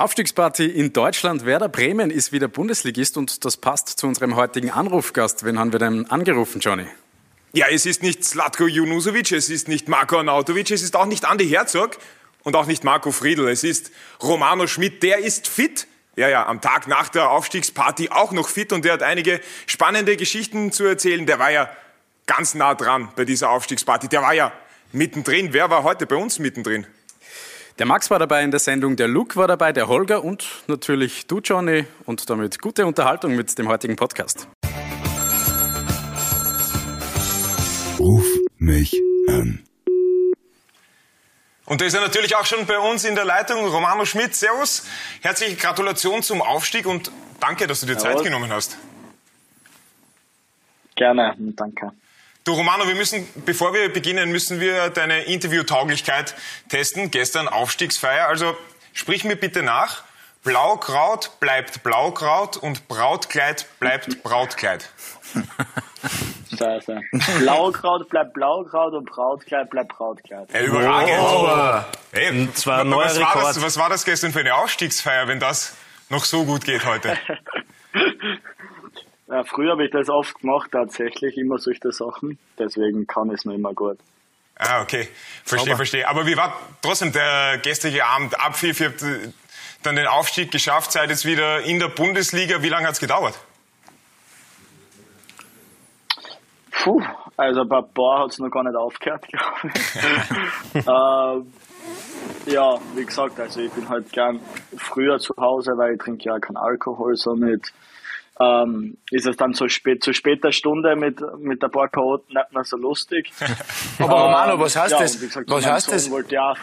Aufstiegsparty in Deutschland. Werder Bremen ist wieder Bundesligist und das passt zu unserem heutigen Anrufgast. Wen haben wir denn angerufen, Johnny? Ja, es ist nicht Slatko Junusovic, es ist nicht Marko Arnautovic, es ist auch nicht Andi Herzog und auch nicht Marco Friedl. Es ist Romano Schmidt, der ist fit. Ja, ja, am Tag nach der Aufstiegsparty auch noch fit und der hat einige spannende Geschichten zu erzählen. Der war ja ganz nah dran bei dieser Aufstiegsparty. Der war ja mittendrin. Wer war heute bei uns mittendrin? Der Max war dabei in der Sendung, der Luke war dabei, der Holger und natürlich du, Johnny. Und damit gute Unterhaltung mit dem heutigen Podcast. Ruf mich an. Und da ist er natürlich auch schon bei uns in der Leitung, Romano Schmidt. Servus, herzliche Gratulation zum Aufstieg und danke, dass du dir Zeit genommen hast. Gerne, danke. Du Romano, wir müssen, bevor wir beginnen, müssen wir deine Interviewtauglichkeit testen. Gestern Aufstiegsfeier, also sprich mir bitte nach. Blaukraut bleibt Blaukraut und Brautkleid bleibt Brautkleid. Scheiße. Blaukraut bleibt Blaukraut und Brautkleid bleibt Brautkleid. Ja, überragend. Oh. Hey, Zwar was, war das, was war das gestern für eine Aufstiegsfeier, wenn das noch so gut geht heute? Ja, früher habe ich das oft gemacht, tatsächlich immer solche Sachen. Deswegen kann es noch immer gut. Ah, okay. Verstehe, verstehe. Aber wie war trotzdem der gestrige Abend? Ihr habt äh, dann den Aufstieg geschafft, seid jetzt wieder in der Bundesliga. Wie lange hat's gedauert? Puh, also bei Bar hat es noch gar nicht aufgehört, glaube ich. ähm, ja, wie gesagt, also ich bin halt gern früher zu Hause, weil ich trinke ja keinen Alkohol, somit ähm, ist es dann so spät, zu später Stunde mit, mit ein paar Chaoten nicht mehr so lustig. Aber Romano, was heißt ja, das? gesagt, Was heißt das? Wollte ja,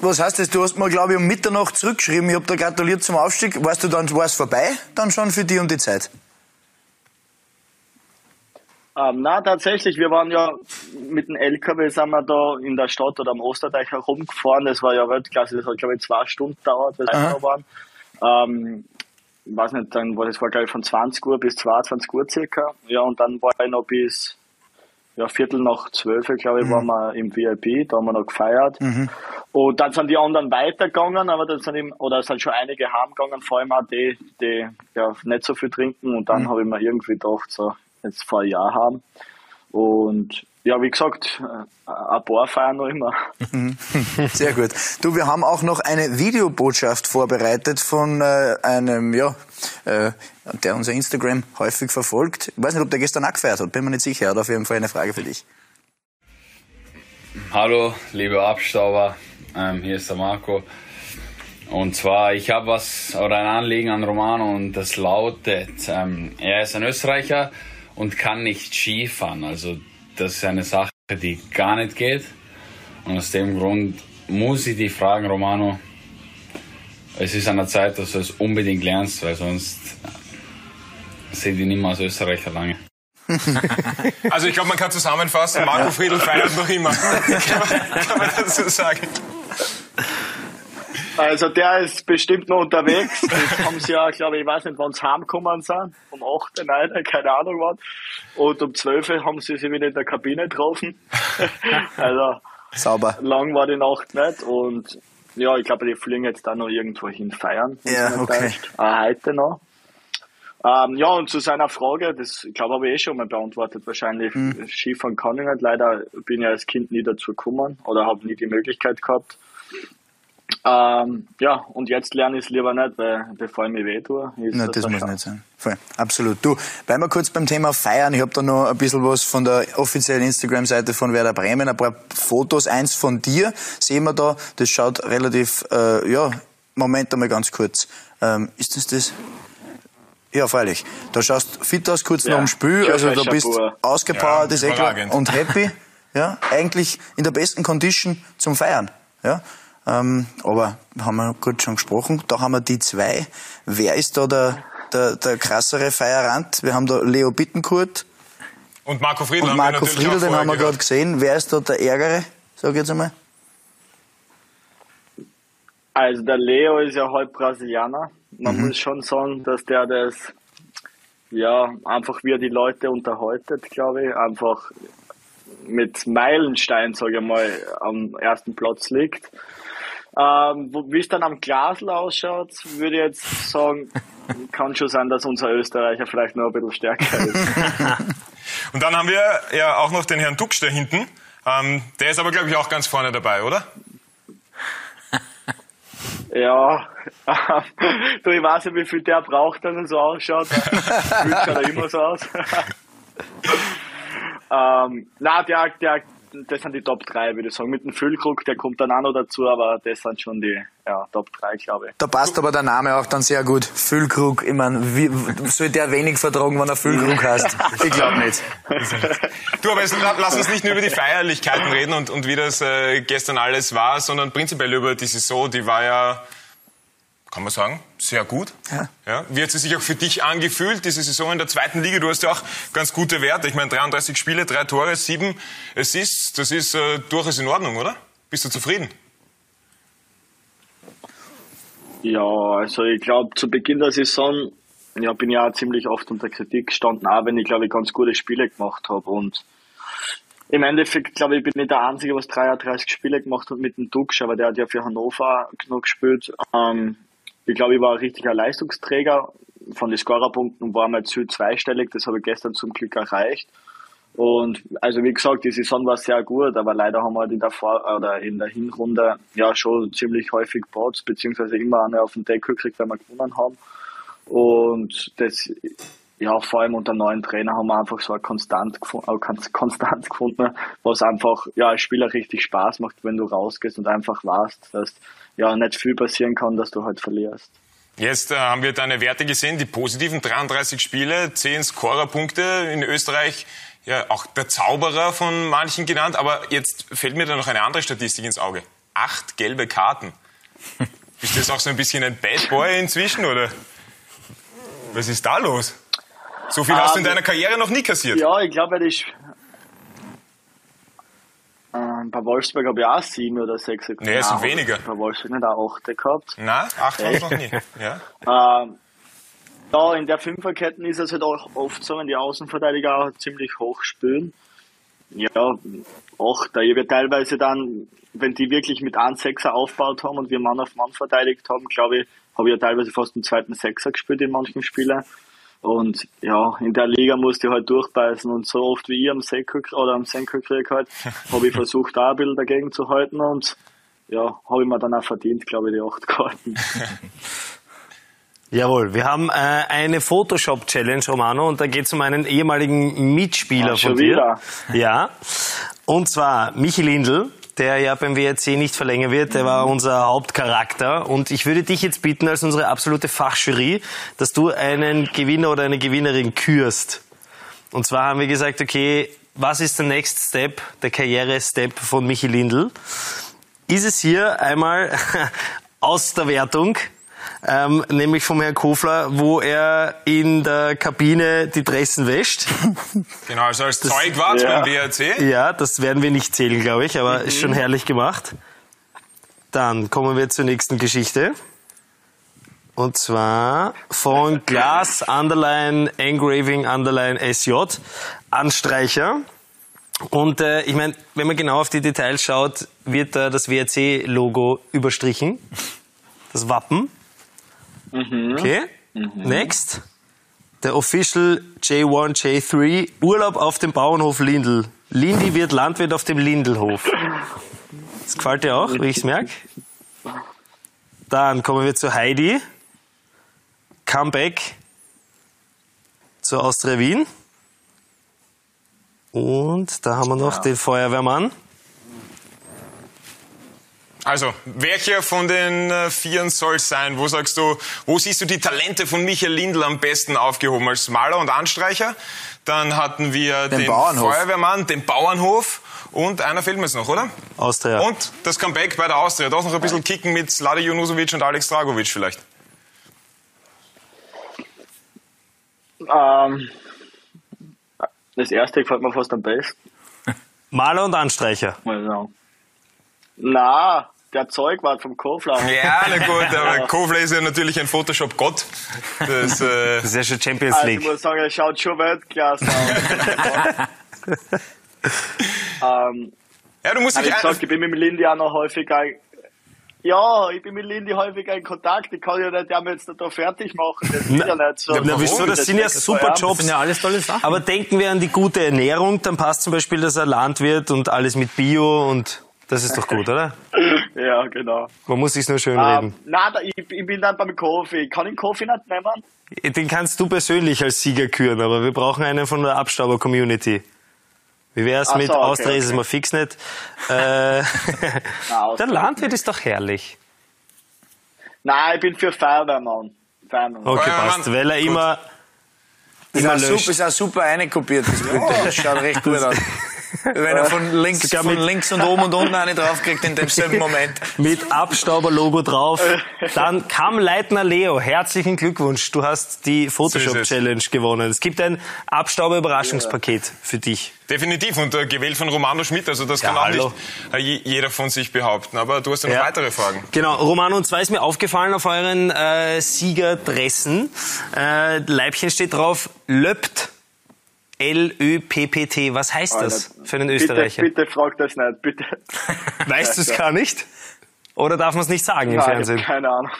Was heißt das? Du hast mir, glaube ich, um Mitternacht zurückgeschrieben. Ich habe dir gratuliert zum Aufstieg. Weißt du, dann war es vorbei, dann schon für die und die Zeit? Ähm, na, tatsächlich, wir waren ja mit dem LKW sind wir da in der Stadt oder am Osterdeich herumgefahren. Das war ja Weltklasse, das hat glaube ich zwei Stunden gedauert, bis wir da waren. Ähm, ich weiß nicht, dann war das war glaube ich von 20 Uhr bis 22 Uhr circa. Ja, und dann war ich noch bis ja, Viertel nach zwölf, glaube ich, waren wir im VIP, da haben wir noch gefeiert. Und dann sind die anderen weitergegangen, aber dann sind eben, oder es sind schon einige heimgegangen, vor allem auch die, die ja, nicht so viel trinken. Und dann habe ich mir irgendwie gedacht, so, jetzt vor ein Jahr haben. Und ja, wie gesagt, äh, ein paar feiern noch immer. Sehr gut. Du, wir haben auch noch eine Videobotschaft vorbereitet von äh, einem, ja, äh, der unser Instagram häufig verfolgt. Ich weiß nicht, ob der gestern auch gefeiert hat, bin mir nicht sicher. Er hat auf jeden Fall eine Frage für dich. Hallo, liebe Abstauber, ähm, hier ist der Marco. Und zwar, ich habe was oder ein Anliegen an Romano und das lautet, ähm, er ist ein Österreicher und kann nicht Skifahren. Also das ist eine Sache, die gar nicht geht. Und aus dem Grund muss ich dich fragen, Romano, es ist an der Zeit, dass du es unbedingt lernst, weil sonst sehe ich dich nicht mehr als Österreicher lange. Also ich glaube, man kann zusammenfassen, Marco Friedl feiert noch immer. kann, man, kann man dazu sagen. Also der ist bestimmt noch unterwegs. Das haben sie ja, glaube ich, ich weiß nicht, wann sie heimgekommen sind. Um 8, 9, keine Ahnung wann. Und um 12 haben sie sich wieder in der Kabine getroffen. also Sauber. lang war die Nacht nicht. Und ja, ich glaube, die fliegen jetzt da noch irgendwo hin feiern. Ja, okay. Auch heute noch. Ähm, ja, und zu seiner Frage, das ich glaube habe ich eh schon mal beantwortet. Wahrscheinlich Hm. Skifahren kann ich nicht. Leider bin ich als Kind nie dazu gekommen oder habe nie die Möglichkeit gehabt. Ähm, ja, und jetzt lerne ich es lieber nicht, weil bevor ich mich weh tue, ist Na, das das muss Chance. nicht sein. Voll. Absolut. Du, bleiben wir kurz beim Thema Feiern. Ich habe da noch ein bisschen was von der offiziellen Instagram-Seite von Werder Bremen, ein paar Fotos. Eins von dir sehen wir da. Das schaut relativ, äh, ja, Moment einmal ganz kurz. Ähm, ist das das? Ja, freilich. Da schaust fit aus kurz Ja, nach dem Spiel. Also da bist Chapeau. ausgepowert, Ja, ist eh klar. Und happy. Ja, eigentlich in der besten Condition zum Feiern. Ja. Ähm, aber haben wir gut schon gesprochen. Da haben wir die zwei. Wer ist da der, der, der krassere Feierant? Wir haben da Leo Bittenkurt Und Marco Friedl und haben wir Marco Friedl, den haben wir gerade gesehen. Wer ist da der Ärgere? Sag ich jetzt einmal. Also der Leo ist ja halb Brasilianer. Man Mhm. muss schon sagen, dass der das, ja, einfach wie er die Leute unterhaltet, glaube ich, einfach mit Meilenstein, sage ich mal, am ersten Platz liegt. Ähm, wie es dann am Glasl ausschaut, würde ich jetzt sagen, kann schon sein, dass unser Österreicher vielleicht noch ein bisschen stärker ist. Und dann haben wir ja auch noch den Herrn Duxch da hinten. Ähm, der ist aber, glaube ich, auch ganz vorne dabei, oder? Ja, du, ich weiß nicht, wie viel der braucht, dass er so ausschaut. Fühlt schaut er immer so aus. ähm, na, der, der, das sind die Top 3, würde ich sagen. Mit dem Füllkrug, der kommt dann auch noch dazu, aber das sind schon die ja, Top 3, glaube ich. Da passt aber der Name auch dann sehr gut. Füllkrug, ich meine, wie, soll der wenig vertragen, wenn er Füllkrug heißt? Ich glaube nicht. Du, aber jetzt lass uns nicht nur über die Feierlichkeiten reden und, und wie das äh, gestern alles war, sondern prinzipiell über die Saison, die war ja kann man sagen, sehr gut. Ja. Ja. Wie hat sie sich auch für dich angefühlt, diese Saison in der zweiten Liga? Du hast ja auch ganz gute Werte. Ich meine, 33 Spiele, drei Tore, sieben Assists, das ist äh, durchaus in Ordnung, oder? Bist du zufrieden? Ja, also ich glaube, zu Beginn der Saison ja, bin ich auch ziemlich oft unter Kritik gestanden, auch wenn ich, glaube ich, ganz gute Spiele gemacht habe. Und im Endeffekt, glaube ich, bin ich der Einzige, was 33 Spiele gemacht hat mit dem Dux, aber der hat ja für Hannover genug gespielt. Ähm, ich glaube, ich war ein richtiger Leistungsträger. Von den Scorerpunkten war mein Ziel zweistellig. Das habe ich gestern zum Glück erreicht. Und also wie gesagt, die Saison war sehr gut, aber leider haben wir halt in der Vor oder in der Hinrunde ja schon ziemlich häufig Bots, beziehungsweise immer eine auf den Deckel gekriegt, weil wir gewonnen haben. Und das ja, vor allem unter neuen Trainer haben wir einfach so eine Konstant, äh, Konstanz gefunden, was einfach ja als Spieler richtig Spaß macht, wenn du rausgehst und einfach weißt, dass ja nicht viel passieren kann, dass du halt verlierst. Jetzt äh, haben wir deine Werte gesehen, die positiven 33 Spiele, 10 Scorerpunkte in Österreich, ja auch der Zauberer von manchen genannt, aber jetzt fällt mir da noch eine andere Statistik ins Auge. Acht gelbe Karten. Bist du jetzt auch so ein bisschen ein Bad Boy inzwischen oder was ist da los? So viel hast du in ähm, deiner Karriere noch nie kassiert. Ja, ich glaube, ich. Ähm, bei Wolfsburg habe ich auch sieben oder sechs gehabt. Nee, es sind weniger. Bei Wolfsburg nicht auch acht gehabt. Nein, acht habe ich noch nie. Ja. Ähm, ja, in der Fünferketten ist es halt auch oft so, wenn die Außenverteidiger auch ziemlich hoch spielen. Ja, auch da wir teilweise dann, wenn die wirklich mit einem Sechser aufgebaut haben und wir Mann auf Mann verteidigt haben, glaube ich, habe ich ja teilweise fast einen zweiten Sechser gespielt in manchen Spielen. Und ja, in der Liga musste ich halt durchbeißen und so oft wie ich am Senkel oder am Senkel krieg halt, habe ich versucht, da ein bisschen dagegen zu halten und ja, habe ich mir dann auch verdient, glaube ich, die acht Karten. Jawohl, wir haben äh, eine Photoshop-Challenge, Romano, und da geht es um einen ehemaligen Mitspieler ah, von dir. Wieder. Ja, und zwar Michi Lindl, der ja beim WRC nicht verlängern wird. Der war unser Hauptcharakter. Und ich würde dich jetzt bitten, als unsere absolute Fachjury, dass du einen Gewinner oder eine Gewinnerin kürst. Und zwar haben wir gesagt, okay, was ist der Next Step, der Karriere-Step von Michi Lindl? Ist es hier einmal aus der Wertung ähm, nämlich vom Herrn Kofler, wo er in der Kabine die Dressen wäscht. Genau, also als das, Zeugwart ja. beim WRC. Ja, das werden wir nicht zählen, glaube ich, aber mhm. ist schon herrlich gemacht. Dann kommen wir zur nächsten Geschichte. Und zwar von Glas Underline Engraving Underline SJ Anstreicher. Und äh, ich meine, wenn man genau auf die Details schaut, wird da das WRC-Logo überstrichen. Das Wappen. Mhm. Okay. Mhm. Next. Der Official J1, J3. Urlaub auf dem Bauernhof Lindl. Lindy wird Landwirt auf dem Lindelhof. Das gefällt dir auch, wie ich es merke. Dann kommen wir zu Heidi. Comeback zur Austria Wien. Und da haben wir noch ja. den Feuerwehrmann. Also, welcher von den äh, Vieren soll es sein? Wo sagst du, wo siehst du die Talente von Michael Lindl am besten aufgehoben? Als Maler und Anstreicher. Dann hatten wir den, den Feuerwehrmann, den Bauernhof und einer fehlt mir jetzt noch, oder? Austria. Und das Comeback bei der Austria. Doch noch ein bisschen kicken mit Slade Junusovic und Alex Dragovic vielleicht. Ähm, das erste gefällt mir fast am besten. Maler und Anstreicher. Genau. Na, der Zeug war vom Kofler. Ja, na gut, aber Kofler ist ja natürlich ein Photoshop-Gott. Das, äh das ist ja schon Champions League. Also ich muss sagen, er schaut schon Weltklasse aus. ähm, ja, du musst dich... Ich, gesagt, ich bin mit Lindy auch noch häufiger Ja, ich bin mit Lindy häufiger in Kontakt. Ich kann ja nicht der jetzt da fertig machen. Das ist ja nicht so. Na, wieso? Das sind ja super Das Jobs. sind ja alles tolle Sachen. Aber denken wir an die gute Ernährung, dann passt zum Beispiel, dass er Landwirt und alles mit Bio und das ist doch gut, oder? Ja, genau. Man muss sich's nur schön Ähm, reden. nein, da, ich, ich bin dann beim Kaffee. Kann ich den Kaffee nicht nehmen? Den kannst du persönlich als Sieger küren, aber wir brauchen einen von der Abstauber-Community. Wie wär's Ach mit so, okay, Austria ist es okay. mal fix nicht? Äh, der. Landwirt ist doch herrlich. Nein, ich bin für Feuerwehrmann. Feuerwehrmann. Okay, Feuerwehrmann. passt. Weil er Gut. immer, Ist immer auch, super, löscht. ist auch super einkopiert, das Bild. Das schaut recht gut aus. Wenn er von links, Sogar von mit- links und oben und unten eine draufkriegt in demselben Moment. mit Abstauber-Logo drauf. Dann kam Leitner Leo. Herzlichen Glückwunsch. Du hast die Photoshop-Challenge gewonnen. Es gibt ein Abstauber-Überraschungspaket für dich. Definitiv und äh, gewählt von Romano Schmidt, also das Ja, kann auch hallo. nicht äh, je- jeder von sich behaupten. Aber du hast ja noch Ja. weitere Fragen. Genau, Romano, und zwar ist mir aufgefallen auf euren äh, Siegerdressen, äh, Leibchen steht drauf, löpt. L-Ö-P-P-T. Was heißt das für einen Österreicher? Bitte, bitte frag das nicht, bitte. Weißt du es gar nicht? Oder darf man es nicht sagen im Nein, ich Fernsehen? hab keine Ahnung.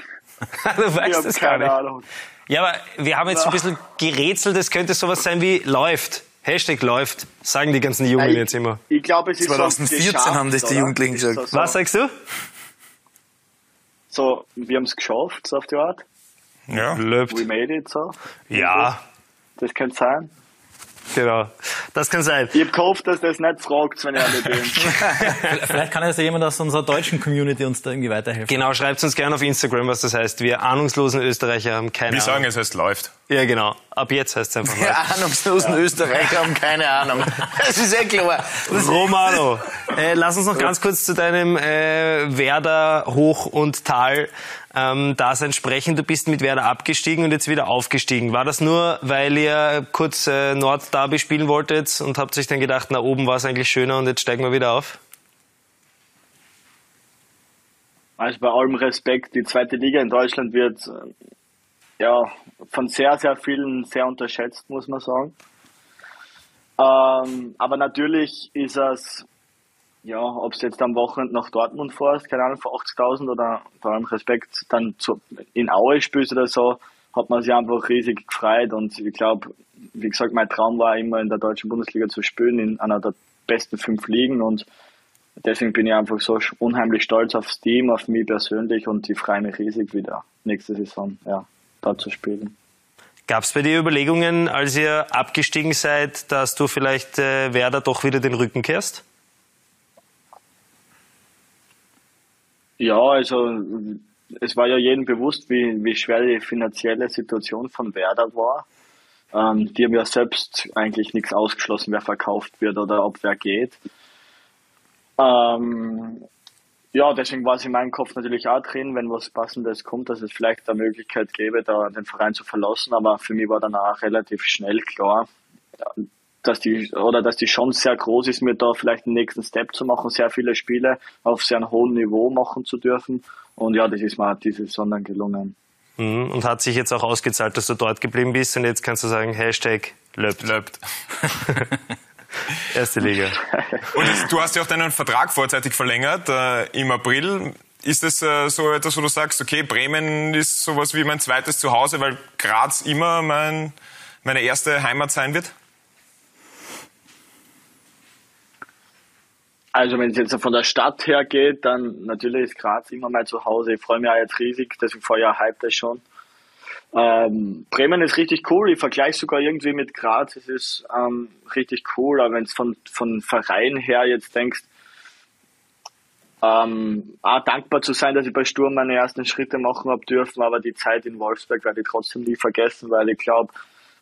du Ich weißt habe es gar keine nicht. Ahnung. Ja, aber wir haben jetzt so ein bisschen gerätselt, es könnte sowas sein wie läuft. Hashtag läuft, sagen die ganzen Jungen Ich- jetzt immer. Ich glaube, es ist 2014 so geschafft, haben das die? Jugendlichen so- gesagt. So, Was sagst du? So, wir haben es geschafft, so auf die Art. Ja. Löpt. We made it, so. Ja, Das könnte sein. Genau. Das kann sein. Ich hab gehofft, dass das nicht fragt, wenn ich ehrlich bin. Vielleicht kann also jemand aus unserer deutschen Community uns da irgendwie weiterhelfen. Genau, schreibt uns gerne auf Instagram, was das heißt. Wir ahnungslosen Österreicher haben keine Wir sagen, Ahnung. es heißt läuft. Ja, genau. Ab jetzt heißt es einfach Die mal. ahnungslosen Österreicher haben keine Ahnung. Das ist eh klar. Das Romano, äh, lass uns noch ganz kurz zu deinem äh, Werder Hoch und Tal ähm, Dasein sprechen. Du bist mit Werder abgestiegen und jetzt wieder aufgestiegen. War das nur, weil ihr kurz äh, Nordderby spielen wolltet und habt euch dann gedacht, na oben war es eigentlich schöner und jetzt steigen wir wieder auf? Also bei allem Respekt, die zweite Liga in Deutschland wird äh, ja von sehr, sehr vielen sehr unterschätzt, muss man sagen. Ähm, aber natürlich ist es, ja, ob es jetzt am Wochenende nach Dortmund fährst, keine Ahnung, für 80.000 oder bei allem Respekt dann zu, in Aue spielst oder so, hat man sich einfach riesig gefreut und ich glaube, wie gesagt, mein Traum war immer in der deutschen Bundesliga zu spielen, in einer der besten fünf Ligen und deswegen bin ich einfach so unheimlich stolz aufs Team, auf mich persönlich und ich freue mich riesig wieder nächste Saison, ja, da zu spielen. Gab es bei dir Überlegungen, als ihr abgestiegen seid, dass du vielleicht äh, Werder doch wieder den Rücken kehrst? Ja, also es war ja jedem bewusst, wie, wie schwer die finanzielle Situation von Werder war. Ähm, die haben ja selbst eigentlich nichts ausgeschlossen, wer verkauft wird oder ob wer geht. Ähm, ja, deswegen war es in meinem Kopf natürlich auch drin, wenn was Passendes kommt, dass es vielleicht eine Möglichkeit gäbe, da den Verein zu verlassen. Aber für mich war dann auch relativ schnell klar, dass die oder dass die Chance sehr groß ist, mir da vielleicht den nächsten Step zu machen, sehr viele Spiele auf sehr hohen Niveau machen zu dürfen. Und ja, das ist mir diese Saison dann gelungen. Mhm. Und hat sich jetzt auch ausgezahlt, dass du dort geblieben bist und jetzt kannst du sagen, Hashtag löbt. Läuft. Erste Liga. Und du hast ja auch deinen Vertrag vorzeitig verlängert äh, im April. Ist es äh, so etwas, wo du sagst, okay, Bremen ist sowas wie mein zweites Zuhause, weil Graz immer mein, meine erste Heimat sein wird? Also wenn es jetzt von der Stadt her geht, dann natürlich ist Graz immer mein Zuhause. Ich freue mich auch jetzt riesig, deswegen vorher hype das schon. Ähm, Bremen ist richtig cool. Ich vergleiche sogar irgendwie mit Graz. Es ist ähm, richtig cool, aber wenn es von, von Verein her jetzt denkst, ähm, auch dankbar zu sein, dass ich bei Sturm meine ersten Schritte machen habe dürfen, aber die Zeit in Wolfsberg werde ich trotzdem nie vergessen, weil ich glaube,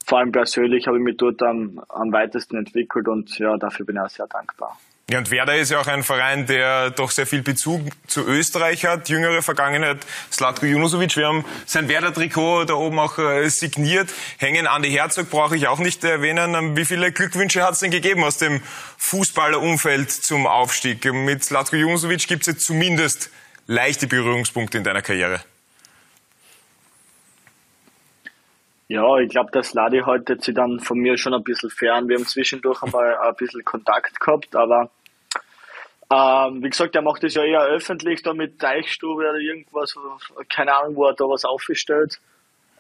vor allem persönlich habe ich mich dort am, am weitesten entwickelt und ja, dafür bin ich auch sehr dankbar. Ja, und Werder ist ja auch ein Verein, der doch sehr viel Bezug zu Österreich hat. Jüngere Vergangenheit, Slatko Junusovic. Wir haben sein Werder-Trikot da oben auch äh, signiert. Hängen Andi Herzog brauche ich auch nicht erwähnen. Ähm, Wie viele Glückwünsche hat es denn gegeben aus dem Fußballerumfeld zum Aufstieg? Mit Slatko Junusovic gibt es jetzt zumindest leichte Berührungspunkte in deiner Karriere. Ja, ich glaube, dass Ladi heute sich dann von mir schon ein bisschen fern. Wir haben zwischendurch einmal ein bisschen Kontakt gehabt, aber Ähm, wie gesagt, er macht das ja eher öffentlich, da mit Teichstube oder irgendwas, keine Ahnung, wo er da was aufgestellt.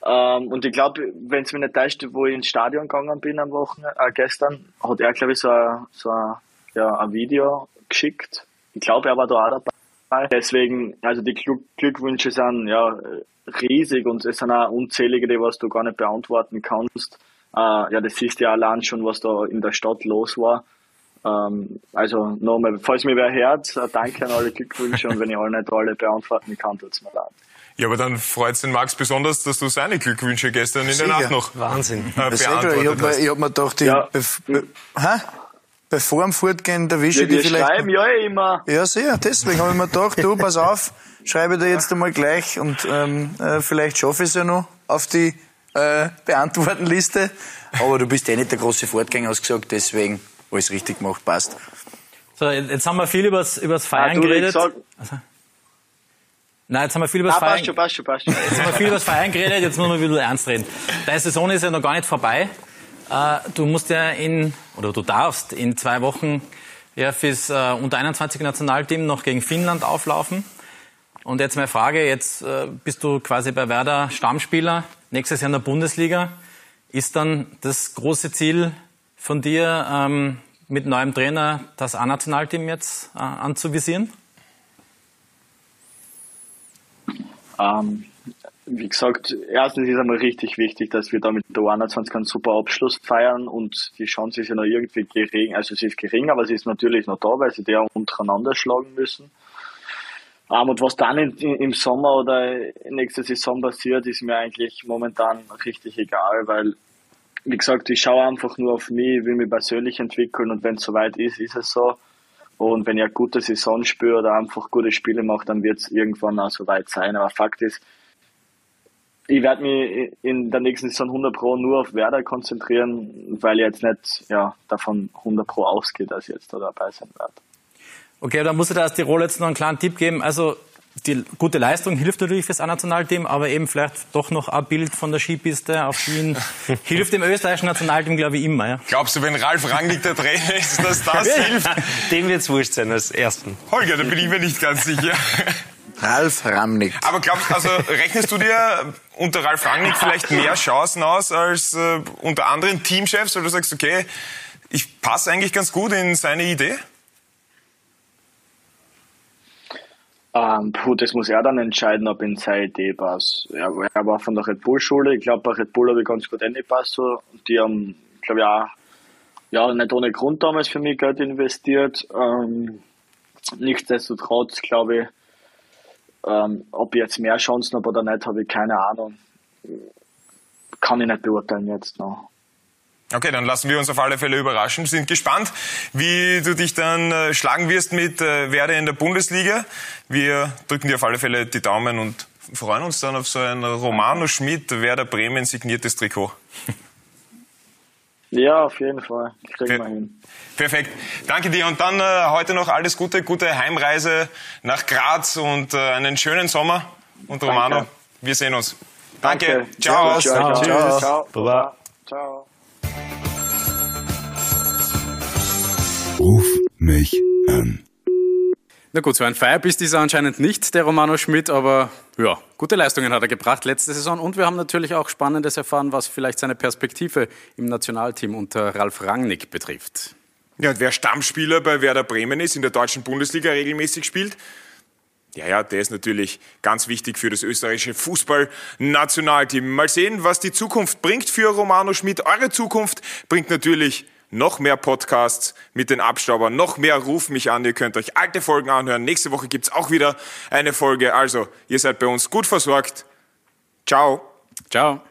Ähm, und ich glaube, wenn es mir nicht täuscht, wo ich ins Stadion gegangen bin am Wochenende, äh, gestern, hat er, glaube ich, so ein, so ein, ja, ein Video geschickt. Ich glaube, er war da auch dabei. Deswegen, also die Glück Glückwünsche sind ja riesig und es sind auch unzählige, die was du gar nicht beantworten kannst. Äh, ja, das siehst ja allein schon, was da in der Stadt los war. Ähm, also nochmal, falls mir wer hört, äh, danke an alle Glückwünsche und wenn ich alle nicht alle beantworten kann, tut's mir leid. Ja, aber dann freut es den Max besonders, dass du seine Glückwünsche gestern in der Nacht noch Wahnsinn. äh, ist eh klar. ich hab, beantwortet mir- ich hast. hab mir gedacht, ich, Ja. bef be hä? bevor am Fortgehen erwische Ja, ich die wir vielleicht. schreiben ja eh immer. Ja, sehr. Deswegen habe ich mir gedacht, du, pass auf, schreibe dir jetzt einmal gleich und ähm, äh, vielleicht schaffe ich es ja noch auf die äh, Beantwortenliste. Aber du bist eh nicht der große Fortgänger, hast gesagt, deswegen alles richtig gemacht, passt. So, jetzt haben wir viel übers, übers Ah, Feiern wie geredet. gesagt, Nein, jetzt haben wir viel übers ah, Feiern passt schon, passt schon, passt schon. Jetzt haben wir viel über das Feiern geredet, jetzt müssen wir ein bisschen ernst reden. Deine Saison ist ja noch gar nicht vorbei. Äh, Du musst ja in, oder du darfst in zwei Wochen ja fürs äh, unter 21 Nationalteam noch gegen Finnland auflaufen. Und jetzt meine Frage, jetzt äh, bist du quasi bei Werder Stammspieler, nächstes Jahr in der Bundesliga. Ist dann das große Ziel von dir, ähm, mit neuem Trainer das A-Nationalteam jetzt äh, anzuvisieren? Ähm, wie gesagt, erstens ist einmal richtig wichtig, dass wir da mit der 21 einen super Abschluss feiern und die Chance ist ja noch irgendwie gering, also sie ist gering, aber sie ist natürlich noch da, weil sie ja untereinander schlagen müssen. Ähm, und was dann in, im Sommer oder nächste Saison passiert, ist mir eigentlich momentan richtig egal, weil, wie gesagt, ich schaue einfach nur auf mich, will mich persönlich entwickeln und wenn es soweit ist, ist es so. Und wenn ich eine gute Saison spüre oder einfach gute Spiele mache, dann wird es irgendwann auch soweit sein. Aber Fakt ist, ich werde mich in der nächsten Saison 100 Pro nur auf Werder konzentrieren, weil ich jetzt nicht ja, davon 100 Pro ausgehe, dass ich jetzt da dabei sein werde. Okay, dann muss ich da als Tirol jetzt noch einen kleinen Tipp geben. Also die gute Leistung hilft natürlich fürs A-Nationalteam, aber eben vielleicht doch noch ein Bild von der Skipiste auf Skien hilft dem österreichischen Nationalteam, glaube ich, immer. Ja. Glaubst du, wenn Ralf Rangnick der Trainer ist, dass das hilft? Dem wird's wurscht sein als Ersten. Holger, da bin ich mir nicht ganz sicher. Ralf Ramnick. Aber glaubst also rechnest du dir unter Ralf Rangnick vielleicht mehr Chancen aus als äh, unter anderen Teamchefs, weil du sagst, okay, ich passe eigentlich ganz gut in seine Idee? Ähm, puh, das muss er dann entscheiden, ob in seine Idee passt. Er, er war von der Red Bull-Schule. Ich glaube, bei Red Bull habe ich ganz gut reingepasst. So. Die haben, glaube ich, auch ja, nicht ohne Grund damals für mich Geld investiert. Ähm, nichtsdestotrotz, glaube ich, ähm, ob ich jetzt mehr Chancen habe oder nicht, habe ich keine Ahnung. Kann ich nicht beurteilen jetzt noch. Okay, dann lassen wir uns auf alle Fälle überraschen. Sind gespannt, wie du dich dann äh, schlagen wirst mit äh, Werder in der Bundesliga. Wir drücken dir auf alle Fälle die Daumen und freuen uns dann auf so ein Romano Schmidt Werder Bremen signiertes Trikot. Ja, auf jeden Fall. Kriegen wir hin. Perfekt. Danke dir und dann äh, heute noch alles Gute, gute Heimreise nach Graz und äh, einen schönen Sommer. Und Romano, Danke. wir sehen uns. Danke. Danke. Ciao. Ciao. Ciao. Ciao. Ciao. Baba. Ciao. Ruf mich an. Na gut, so ein Feierbiss ist er anscheinend nicht, der Romano Schmidt, aber ja, gute Leistungen hat er gebracht letzte Saison und wir haben natürlich auch Spannendes erfahren, was vielleicht seine Perspektive im Nationalteam unter Ralf Rangnick betrifft. Ja, und wer Stammspieler bei Werder Bremen ist, in der deutschen Bundesliga regelmäßig spielt, ja, ja, der ist natürlich ganz wichtig für das österreichische Fußballnationalteam. Mal sehen, was die Zukunft bringt für Romano Schmidt. Eure Zukunft bringt natürlich noch mehr Podcasts mit den Abstaubern, noch mehr Ruf mich an. Ihr könnt euch alte Folgen anhören. Nächste Woche gibt's auch wieder eine Folge. Also, ihr seid bei uns gut versorgt. Ciao. Ciao.